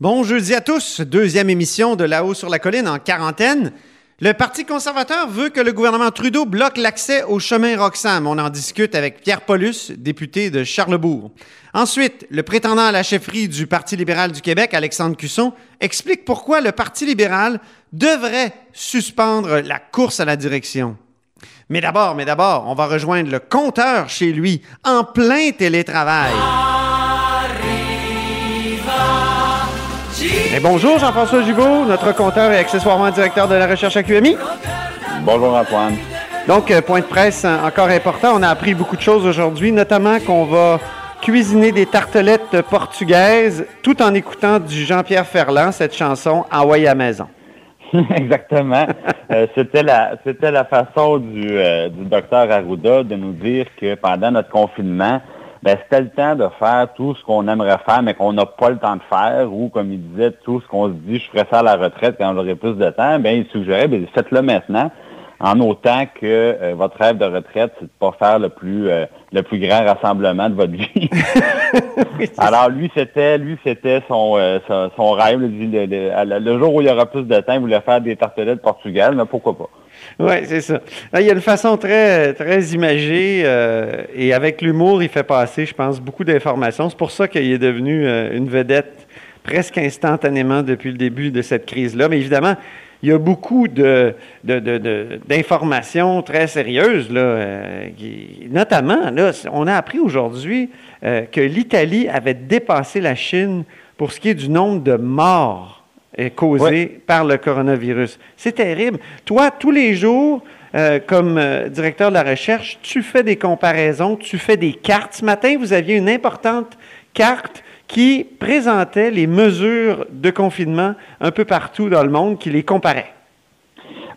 Bon jeudi à tous, deuxième émission de La haut sur la colline en quarantaine. Le Parti conservateur veut que le gouvernement Trudeau bloque l'accès au chemin Roxham. On en discute avec Pierre Paulus, député de Charlebourg. Ensuite, le prétendant à la chefferie du Parti libéral du Québec, Alexandre Cusson, explique pourquoi le Parti libéral devrait suspendre la course à la direction. Mais d'abord, mais d'abord, on va rejoindre le compteur chez lui, en plein télétravail. Et bonjour Jean-François Gibault, notre compteur et accessoirement directeur de la recherche à QMI. Bonjour Antoine. Donc, euh, point de presse euh, encore important. On a appris beaucoup de choses aujourd'hui, notamment qu'on va cuisiner des tartelettes portugaises tout en écoutant du Jean-Pierre Ferland, cette chanson Hawaii à maison. Exactement. Euh, c'était la c'était la façon du, du docteur Arruda de nous dire que pendant notre confinement, ben, c'était le temps de faire tout ce qu'on aimerait faire, mais qu'on n'a pas le temps de faire, ou comme il disait, tout ce qu'on se dit, je ferais ça à la retraite quand j'aurai plus de temps, ben, il suggérait, ben, faites-le maintenant, en autant que euh, votre rêve de retraite, c'est de pas faire le plus euh, le plus grand rassemblement de votre vie. Alors lui, c'était lui, c'était son, euh, son, rêve. Le, jour où il y aura plus de temps, il voulait faire des tartelettes portugaises, mais pourquoi pas? Oui, c'est ça. il y a une façon très, très imagée euh, et avec l'humour, il fait passer, je pense, beaucoup d'informations. C'est pour ça qu'il est devenu euh, une vedette presque instantanément depuis le début de cette crise-là. Mais évidemment, il y a beaucoup de, d'informations très sérieuses, là, euh, notamment, là, on a appris aujourd'hui que l'Italie avait dépassé la Chine pour ce qui est du nombre de morts causée par le coronavirus. C'est terrible. Toi, tous les jours, euh, comme euh, directeur de la recherche, tu fais des comparaisons, tu fais des cartes. Ce matin, vous aviez une importante carte qui présentait les mesures de confinement un peu partout dans le monde, qui les comparait.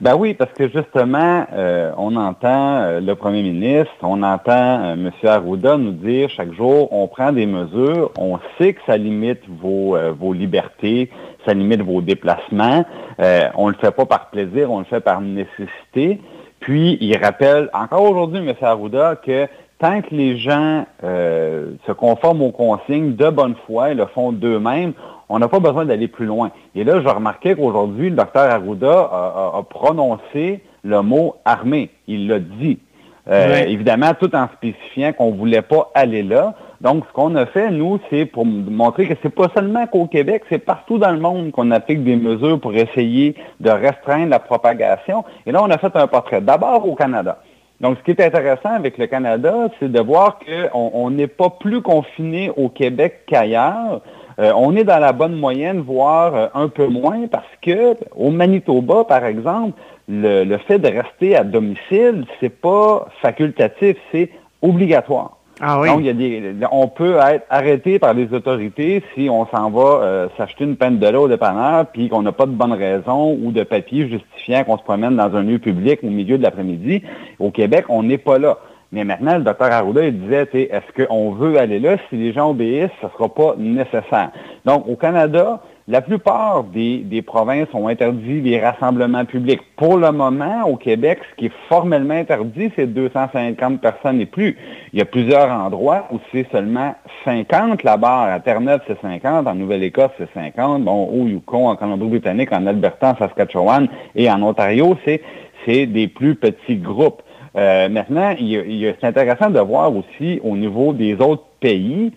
Ben oui, parce que justement, euh, on entend le premier ministre, on entend M. Arruda nous dire chaque jour, on prend des mesures, on sait que ça limite vos, vos libertés, ça limite vos déplacements. Euh, on ne le fait pas par plaisir, on le fait par nécessité. Puis, il rappelle encore aujourd'hui, M. Arruda, que tant que les gens euh, se conforment aux consignes de bonne foi et le font d'eux-mêmes, on n'a pas besoin d'aller plus loin. Et là, je remarquais qu'aujourd'hui, le docteur Arruda a, prononcé le mot armée. Il l'a dit. Euh, évidemment, tout en spécifiant qu'on ne voulait pas aller là. Donc, ce qu'on a fait, nous, c'est pour montrer que c'est pas seulement qu'au Québec, c'est partout dans le monde qu'on applique des mesures pour essayer de restreindre la propagation. Et là, on a fait un portrait d'abord au Canada. Donc, ce qui est intéressant avec le Canada, c'est de voir qu'on n'est pas plus confiné au Québec qu'ailleurs. Euh, on est dans la bonne moyenne, voire euh, un peu moins, parce que au Manitoba, par exemple, le, le fait de rester à domicile, c'est pas facultatif, c'est obligatoire. Ah. Donc, on peut être arrêté par les autorités si on s'en va euh, s'acheter une peine de l'eau au dépanneur, puis qu'on n'a pas de bonne raison ou de papier justifiant qu'on se promène dans un lieu public au milieu de l'après-midi. Au Québec, on n'est pas là. Mais maintenant, le docteur Arruda, il disait, est-ce qu'on veut aller là? Si les gens obéissent, ce ne sera pas nécessaire. Donc, au Canada, la plupart des, provinces ont interdit les rassemblements publics. Pour le moment, au Québec, ce qui est formellement interdit, c'est 250 personnes et plus. Il y a plusieurs endroits où c'est seulement 50. La barre à Terre-Neuve, c'est 50. En Nouvelle-Écosse, c'est 50. Bon, au Yukon, en Colombie-Britannique, en Alberta, en Saskatchewan et en Ontario, c'est des plus petits groupes. Euh, maintenant, c'est intéressant de voir aussi au niveau des autres pays,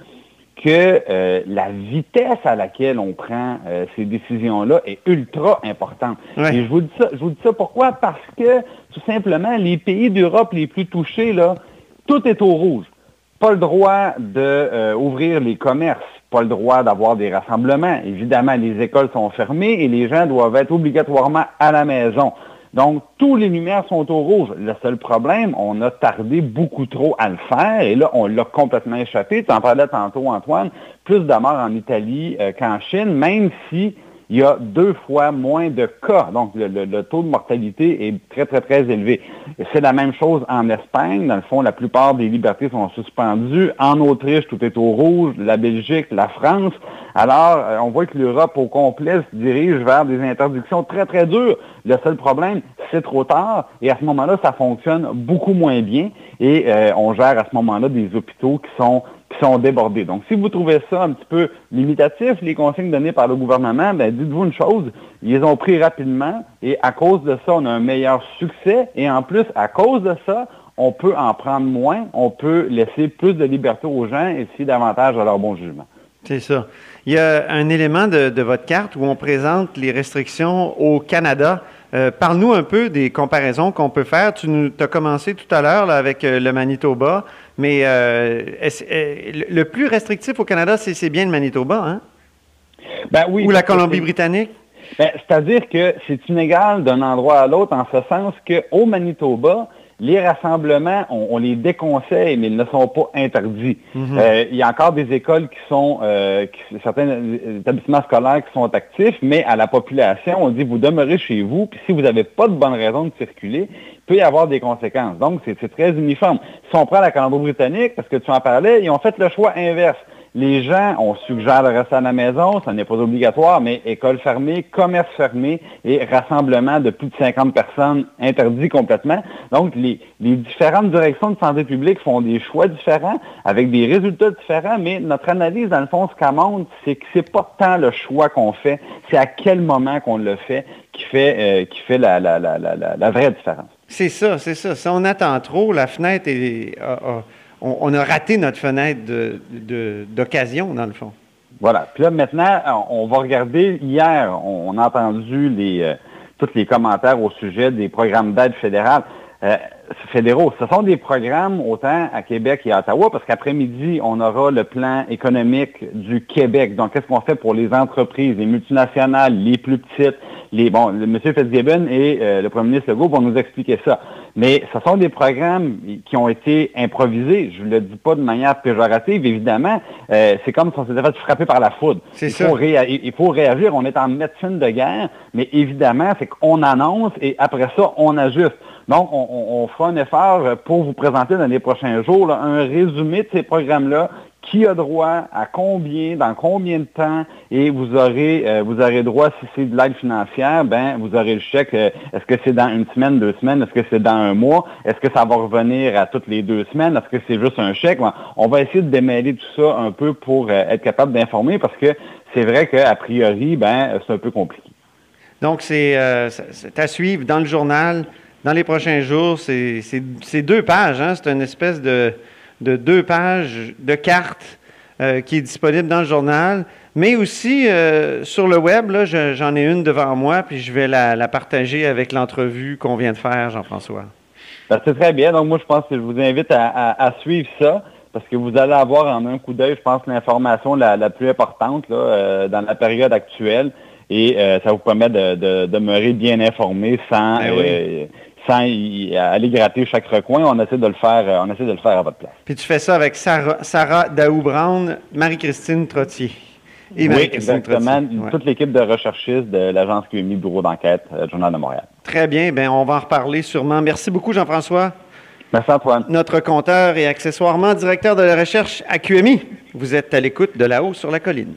que euh, la vitesse à laquelle on prend euh, ces décisions-là est ultra importante. Et je vous dis ça, je vous dis ça pourquoi? Parce que tout simplement, les pays d'Europe les plus touchés, là, tout est au rouge. Pas le droit d'ouvrir euh, les commerces, pas le droit d'avoir des rassemblements. Évidemment, les écoles sont fermées et les gens doivent être obligatoirement à la maison. Donc, tous les lumières sont au rouge. Le seul problème, on a tardé beaucoup trop à le faire et là, on l'a complètement échappé. Tu en parlais tantôt, Antoine, plus de morts en Italie euh, qu'en Chine, même si il y a deux fois moins de cas. Donc, le, taux de mortalité est très, très, très élevé. C'est la même chose en Espagne. Dans le fond, la plupart des libertés sont suspendues. En Autriche, tout est au rouge. La Belgique, la France. Alors, euh, on voit que l'Europe au complet se dirige vers des interdictions très, très dures. Le seul problème, c'est trop tard. Et à ce moment-là, ça fonctionne beaucoup moins bien. Et euh, on gère à ce moment-là des hôpitaux qui sont sont débordés. Donc, si vous trouvez ça un petit peu limitatif, les consignes données par le gouvernement, ben, dites-vous une chose, ils ont pris rapidement et à cause de ça, on a un meilleur succès et en plus, à cause de ça, on peut en prendre moins, on peut laisser plus de liberté aux gens et si davantage à leur bon jugement. C'est ça. Il y a un élément de, votre carte où on présente les restrictions au Canada. Euh, parle-nous un peu des comparaisons qu'on peut faire. Tu nous as commencé tout à l'heure avec euh, le Manitoba, mais euh, le plus restrictif au Canada, c'est bien le Manitoba, hein? Ben oui. Ou la Colombie-Britannique? Ben, c'est-à-dire que c'est inégal d'un endroit à l'autre en ce sens qu'au Manitoba, les rassemblements, on, les déconseille, mais ils ne sont pas interdits. Mhm. Euh, il y a encore des écoles qui sont, euh, certains établissements scolaires qui sont actifs, mais à la population, on dit vous demeurez chez vous, puis si vous n'avez pas de bonne raison de circuler, il peut y avoir des conséquences. Donc, c'est très uniforme. Si on prend la Colombie-Britannique, parce que tu en parlais, ils ont fait le choix inverse. Les gens, on suggère de rester à la maison, ça n'est pas obligatoire, mais école fermée, commerce fermé et rassemblement de plus de 50 personnes interdits complètement. Donc, les, différentes directions de santé publique font des choix différents avec des résultats différents, mais notre analyse, dans le fond, ce qu'elle montre, c'est que c'est pas tant le choix qu'on fait, c'est à quel moment qu'on le fait qui fait, euh, qui fait la, vraie différence. C'est ça, c'est ça. Si on attend trop, la fenêtre est on, a raté notre fenêtre d'occasion, dans le fond. Voilà. Puis là, maintenant, on va regarder. Hier, on, a entendu euh, tous les commentaires au sujet des programmes d'aide fédérale. Euh, fédéraux. Ce sont des programmes autant à Québec et à Ottawa, parce qu'après-midi, on aura le plan économique du Québec. Donc, qu'est-ce qu'on fait pour les entreprises, les multinationales, les plus petites, les bon, M. Fitzgibbon et euh, le premier ministre Legault vont nous expliquer ça. Mais ce sont des programmes qui ont été improvisés. Je ne le dis pas de manière péjorative, évidemment. Euh, c'est comme si on s'était fait frapper par la foudre. Il faut, il faut réagir. On est en médecine de guerre, mais évidemment, c'est qu'on annonce et après ça, on ajuste. Donc, on, fera un effort pour vous présenter dans les prochains jours un résumé de ces programmes-là qui a droit à combien, dans combien de temps, et vous aurez, euh, vous aurez droit, si c'est de l'aide financière, ben, vous aurez le chèque. Euh, est-ce que c'est dans une semaine, deux semaines? Est-ce que c'est dans un mois? Est-ce que ça va revenir à toutes les deux semaines? Est-ce que c'est juste un chèque? on va essayer de démêler tout ça un peu pour euh, être capable d'informer parce que c'est vrai qu'a priori, ben, c'est un peu compliqué. Donc, c'est à suivre dans le journal dans les prochains jours. C'est deux pages. Hein? C'est une espèce de, deux pages de cartes euh, qui est disponible dans le journal. Mais aussi euh, sur le web, j'en ai une devant moi, puis je vais la, partager avec l'entrevue qu'on vient de faire, Jean-François. Ben, c'est très bien. Donc, moi, je pense que je vous invite à, suivre ça parce que vous allez avoir en un coup d'œil, je pense, l'information la, plus importante euh, dans la période actuelle et ça vous permet de, demeurer bien informé sans, ben sans aller gratter chaque recoin. On essaie de le faire, euh, on essaie de le faire à votre place. Puis tu fais ça avec Sarah, Sarah Daou-Brown, Marie-Christine Trottier. Et oui, exactement. Toute l'équipe de recherchistes de l'agence QMI Bureau d'enquête, euh, Journal de Montréal. Très bien. Bien, on va en reparler sûrement. Merci beaucoup, Jean-François. Merci, Antoine. Notre compteur et accessoirement directeur de la recherche à QMI. Vous êtes à l'écoute de là-haut sur la colline.